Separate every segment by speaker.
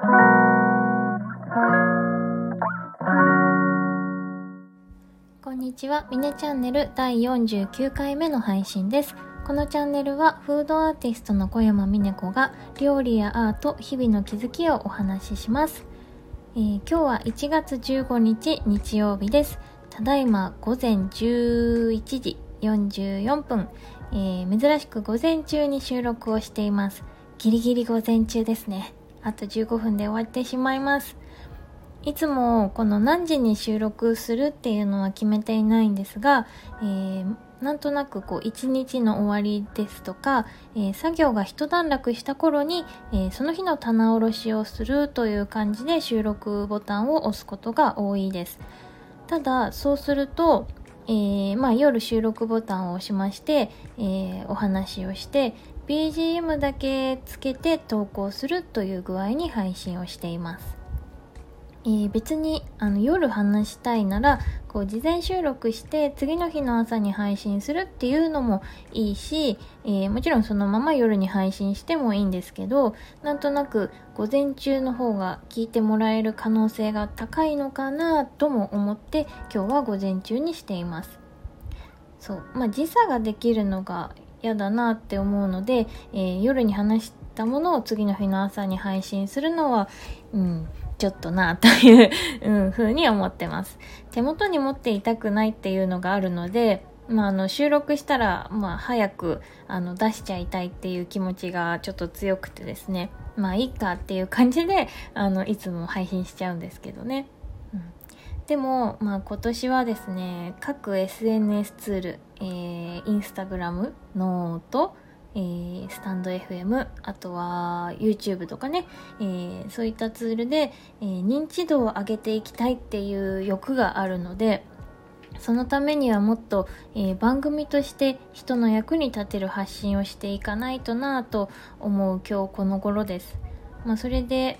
Speaker 1: こんにちは、ミネチャンネル第49回目の配信です。このチャンネルはフードアーティストの小山美音子が料理やアート、日々の気づきをお話しします。えー、今日は1月15日日曜日です。ただいま午前11時44分、えー、珍しく午前中に収録をしています。ギリギリ午前中ですね。あと15分で終わってしまいます。いつもこの何時に収録するっていうのは決めていないんですが、えー、なんとなくこう一日の終わりですとか、えー、作業が一段落した頃に、えー、その日の棚卸しをするという感じで収録ボタンを押すことが多いです。ただそうすると、えー、まあ、夜収録ボタンを押しまして、えお話をして BGM だけつけて投稿するという具合に配信をしています。えー、別にあの夜話したいならこう事前収録して次の日の朝に配信するっていうのもいいし、えー、もちろんそのまま夜に配信してもいいんですけどなんとなく午前中の方が聞いてもらえる可能性が高いのかなとも思って今日は午前中にしていますそうまあ時差ができるのが嫌だなって思うので、えー、夜に話したものを次の日の朝に配信するのはうんちょっとなという うん、風に思ってます。手元に持っていたくないっていうのがあるので、まあ、あの収録したら、まあ、早くあの出しちゃいたいっていう気持ちがちょっと強くてですねまあいいかっていう感じであのいつも配信しちゃうんですけどね、でも、まあ、今年はですね各 SNS ツール、えー、インスタグラムノートえー、スタンド FM あとは YouTube とかね、えー、そういったツールで、えー、認知度を上げていきたいっていう欲があるのでそのためにはもっと、え番組として人の役に立てる発信をしていかないとなぁと思う今日この頃です。まあ、それで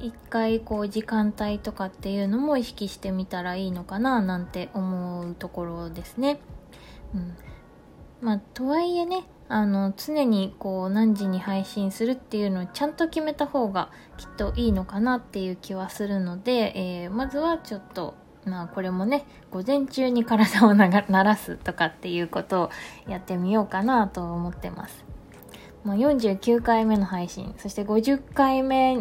Speaker 1: 一回こう時間帯とかっていうのも意識してみたらいいのかななんて思うところですね。うん、まあとはいえねあの常にこう何時に配信するっていうのをちゃんと決めた方がきっといいのかなっていう気はするので、えー、まずはちょっとまあこれもね午前中に体を鳴らすとかっていうことをやってみようかなと思ってます。まあ、49回目の配信そして50回目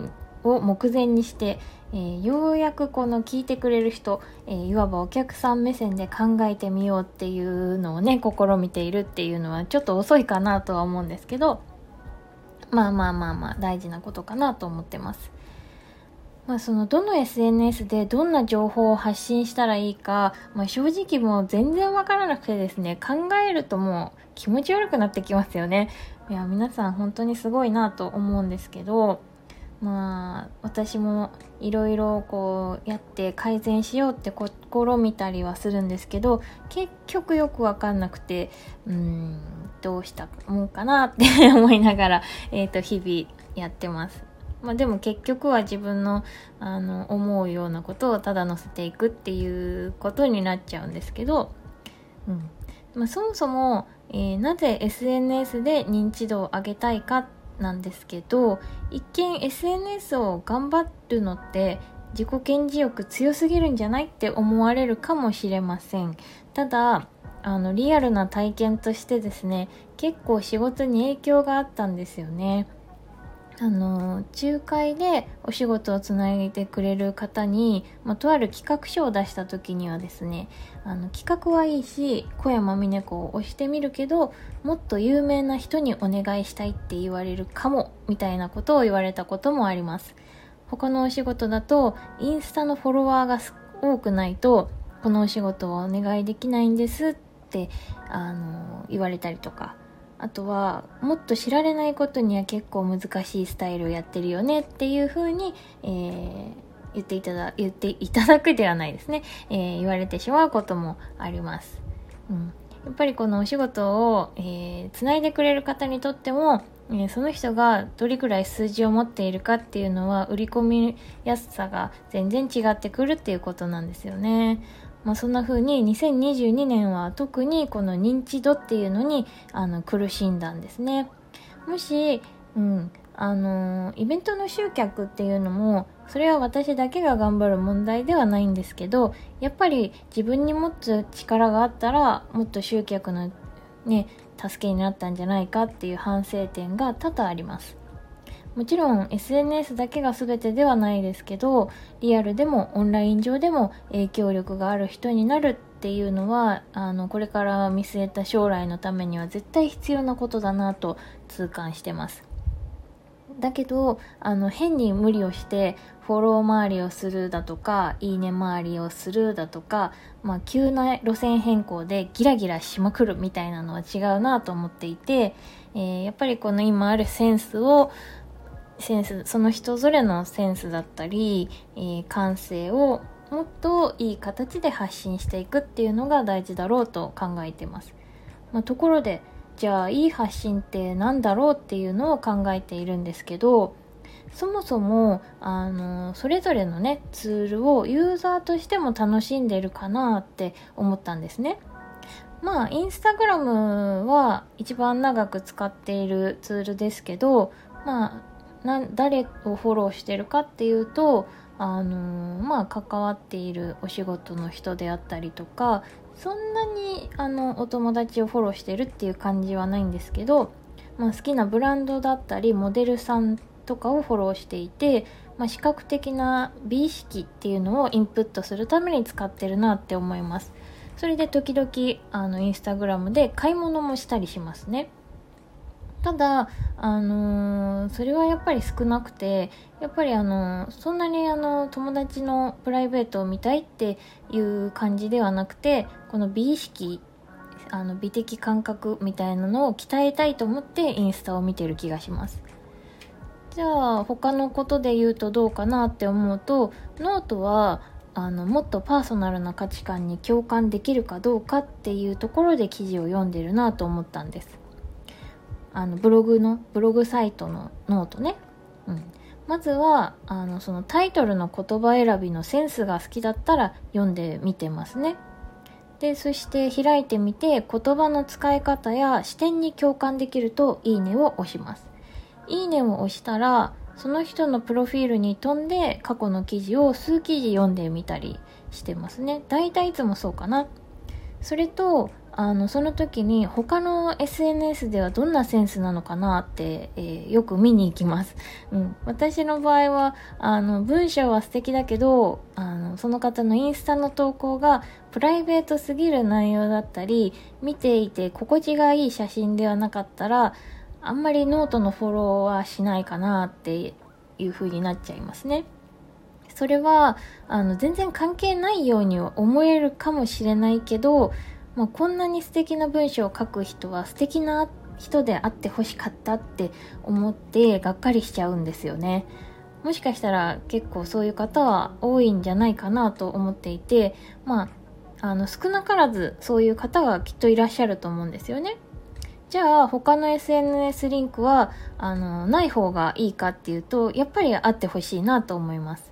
Speaker 1: を目前にしてえー、ようやくこの聞いてくれる人、えー、いわばお客さん目線で考えてみようっていうのをね試みているっていうのはちょっと遅いかなとは思うんですけどまあまあまあまあ大事なことかなと思ってます。まあ、そのどの SNS でどんな情報を発信したらいいか、まあ、正直もう全然わからなくてですね考えるともう気持ち悪くなってきますよねいや皆さん本当にすごいなと思うんですけどまあ私もいろいろこうやって改善しようって試みたりはするんですけど結局よくわかんなくてうんどうしたもんかなって思いながら、えー、と日々やってます。まあ、でも結局は自分のあの思うようなことをただ載せていくっていうことになっちゃうんですけど、うんまあ、そもそも、えー、なぜ SNS で認知度を上げたいかっなんですけど一見 SNS を頑張るのって自己顕示欲強すぎるんじゃないって思われるかもしれません。ただあのリアルな体験としてですね結構仕事に影響があったんですよね。あの仲介でお仕事をつないでくれる方に、まあ、とある企画書を出した時にはですねあの企画はいいし小山峰子を押してみるけどもっと有名な人にお願いしたいって言われるかもみたいなことを言われたこともあります。他のお仕事だとインスタのフォロワーが多くないとこのお仕事はお願いできないんですってあの言われたりとか。あとはもっと知られないことには結構難しいスタイルをやってるよねっていう風に、えー、言っていただ言っていただくではないですね、えー、言われてしまうこともあります、うん、やっぱりこのお仕事を、えー、つないでくれる方にとってもえその人がどれくらい数字を持っているかっていうのは売り込みやすさが全然違ってくるっていうことなんですよね。まあ、そんな風に2022年は特にこの認知度っていうのにあの苦しんだんですね。もし、うん、あのイベントの集客っていうのもそれは私だけが頑張る問題ではないんですけどやっぱり自分に持つ力があったらもっと集客のね助けになったんじゃないかっていう反省点が多々ありますもちろん SNS だけが全てではないですけどリアルでもオンライン上でも影響力がある人になるっていうのはあのこれから見据えた将来のためには絶対必要なことだなと痛感してます。だけどあの変に無理をしてフォロー周りをするだとかいいね周りをするだとか、まあ、急な路線変更でギラギラしまくるみたいなのは違うなと思っていて、えー、やっぱりこの今あるセンスをセンスその人ぞれのセンスだったり、えー、感性をもっといい形で発信していくっていうのが大事だろうと考えてます、まあ、ところでじゃあいい発信って何だろうっていうのを考えているんですけどそもそもあのそれぞれのねツールをユーザーとしても楽しんでるかなって思ったんですね。まあインスタグラムは一番長く使っているツールですけどまあな誰をフォローしてるかっていうとあのー、まあ関わっているお仕事の人であったりとかそんなにあのお友達をフォローしてるっていう感じはないんですけど、まあ、好きなブランドだったりモデルさんとかをフォローしていて、まあ、視覚的な美意識っていうのをインプットするために使ってるなって思います。それで時々あのインスタグラムで買い物もしたりしますね。ただ、あのー、それはやっぱり少なくてやっぱりあのそんなにあの友達のプライベートを見たいっていう感じではなくてこの美意識あの美的感覚みたいなのを鍛えたいと思ってインスタを見てる気がします。じゃあ他のことで言うとどうかなって思うとノートはあのもっとパーソナルな価値観に共感できるかどうかっていうところで記事を読んでるなと思ったんです。あのブログのブログサイトのノートね、うん、まずはあのそのタイトルの言葉選びのセンスが好きだったら読んでみてますね。でそして開いてみて言葉の使い方や視点に共感できるといいねを押します。いいねを押したらその人のプロフィールに飛んで過去の記事を数記事読んでみたりしてますね。大体いつもそうかな。それとあのその時に他の SNS ではどんなセンスなのかなって、えー、よく見に行きます、うん、私の場合はあの文章は素敵だけどあのその方のインスタの投稿がプライベートすぎる内容だったり見ていて心地がいい写真ではなかったらあんまりノートのフォローはしないかなっていう風になっちゃいますね。それはあの全然関係ないようには思えるかもしれないけどまあ、こんなに素敵な文章を書く人は素敵な人であってほしかったって思ってがっかりしちゃうんですよね。もしかしたら結構そういう方は多いんじゃないかなと思っていて、まあ、あの少なからずそういう方がきっといらっしゃると思うんですよね。じゃあ他の SNS リンクはあのない方がいいかっていうとやっぱりあってほしいなと思います。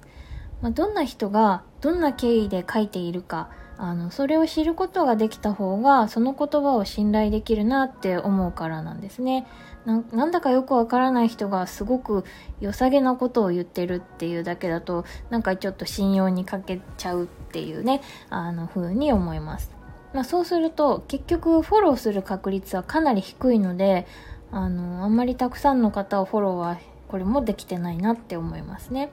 Speaker 1: まあ、どんな人がどんな経緯で書いているかあのそれを知ることができた方がその言葉を信頼できるなって思うからなんですねなんだかよくわからない人がすごく良さげなことを言ってるっていうだけだとなんかちょっと信用にかけちゃうっていうねあの風に思います、まあ、そうすると結局フォローする確率はかなり低いのであのあんまりたくさんの方をフォローはこれもできてないなって思いますね。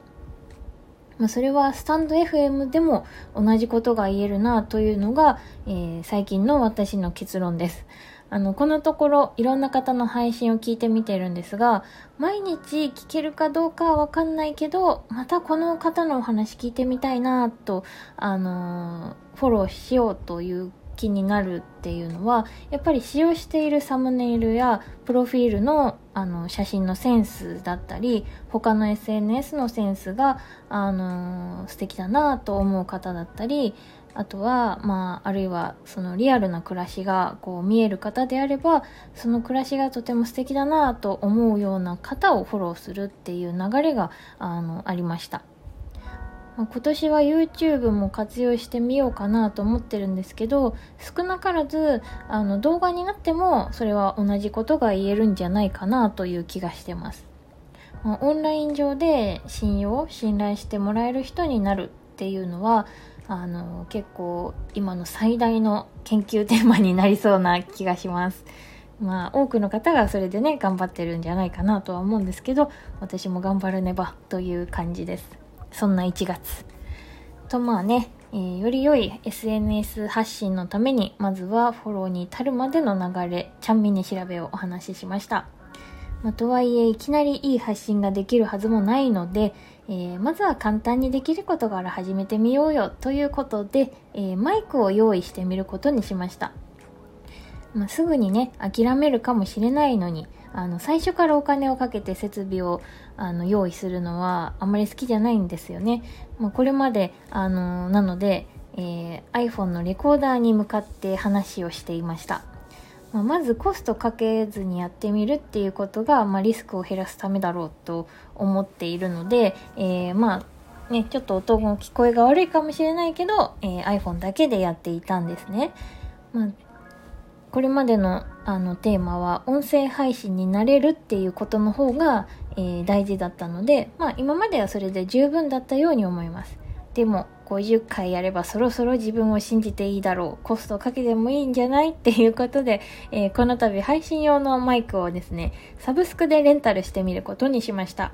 Speaker 1: まあ、それはスタンド FM でも同じことが言えるなというのが、えー、最近の私の結論です。あの、このところいろんな方の配信を聞いてみてるんですが、毎日聞けるかどうかはわかんないけど、またこの方のお話聞いてみたいなと、あのー、フォローしようという気になるっていうのはやっぱり使用しているサムネイルやプロフィールのあの写真のセンスだったり他の SNS のセンスがあの素敵だなと思う方だったりあとは、まあ、あるいはそのリアルな暮らしがこう見える方であればその暮らしがとても素敵だなと思うような方をフォローするっていう流れがあのありました。まあ、今年は YouTube も活用してみようかなと思ってるんですけど少なからずあの動画になってもそれは同じことが言えるんじゃないかなという気がしてますまあ、オンライン上で信用信頼してもらえる人になるっていうのはあの結構今の最大の研究テーマになりそうな気がします。まあ多くの方がそれでね頑張ってるんじゃないかなとは思うんですけど私も頑張らねばという感じです。そんな1月。とまあね、えー、より良い SNS 発信のためにまずはフォローに至るまでの流れちゃんみね調べをお話ししました。まあ、とはいえいきなりいい発信ができるはずもないので、えー、まずは簡単にできることから始めてみようよということで、えー、マイクを用意してみることにしました。まあ、すぐにね、諦めるかもしれないのに、あの、最初からお金をかけて設備をあの用意するのはあんまり好きじゃないんですよね。まあ、これまで、あの、なので、えー、iPhone のレコーダーに向かって話をしていました。まあ、まずコストかけずにやってみるっていうことが、まあ、リスクを減らすためだろうと思っているので、えー、まあね、ちょっと音の聞こえが悪いかもしれないけど、えー、iPhone だけでやっていたんですね。まあ、これまでのあのテーマは音声配信になれるっていうことの方が、えー、大事だったので、まあ今まではそれで十分だったように思います。でも50回やればそろそろ自分を信じていいだろう。コストかけてもいいんじゃないっていうことで、えー、この度配信用のマイクをですね、サブスクでレンタルしてみることにしました。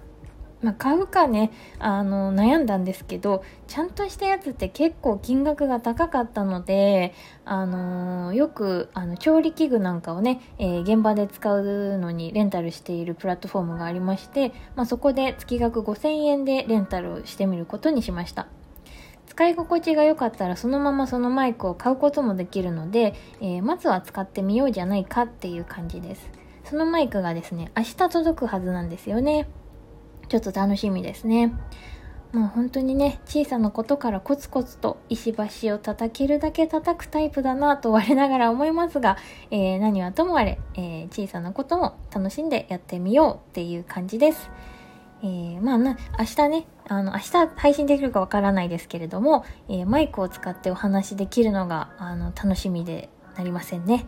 Speaker 1: まあ、買うかね、あの、悩んだんですけど、ちゃんとしたやつって結構金額が高かったので、あのー、よく、あの、調理器具なんかをね、えー、現場で使うのにレンタルしているプラットフォームがありまして、まあ、そこで月額5000円でレンタルしてみることにしました。使い心地が良かったらそのままそのマイクを買うこともできるので、えー、まずは使ってみようじゃないかっていう感じです。そのマイクがですね、明日届くはずなんですよね。ちょっと楽しみですね。もう本当にね、小さなことからコツコツと石橋を叩けるだけ叩くタイプだなと我ながら思いますが、えー、何はともあれ、えー、小さなことも楽しんでやってみようっていう感じです。えー、まあな、明日ね、あの、明日配信できるかわからないですけれども、えマイクを使ってお話できるのが、あの、楽しみでなりませんね。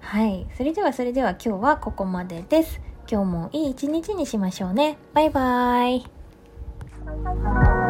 Speaker 1: はい。それではそれでは今日はここまでです。今日もいい一日にしましょうね。バイバーイ。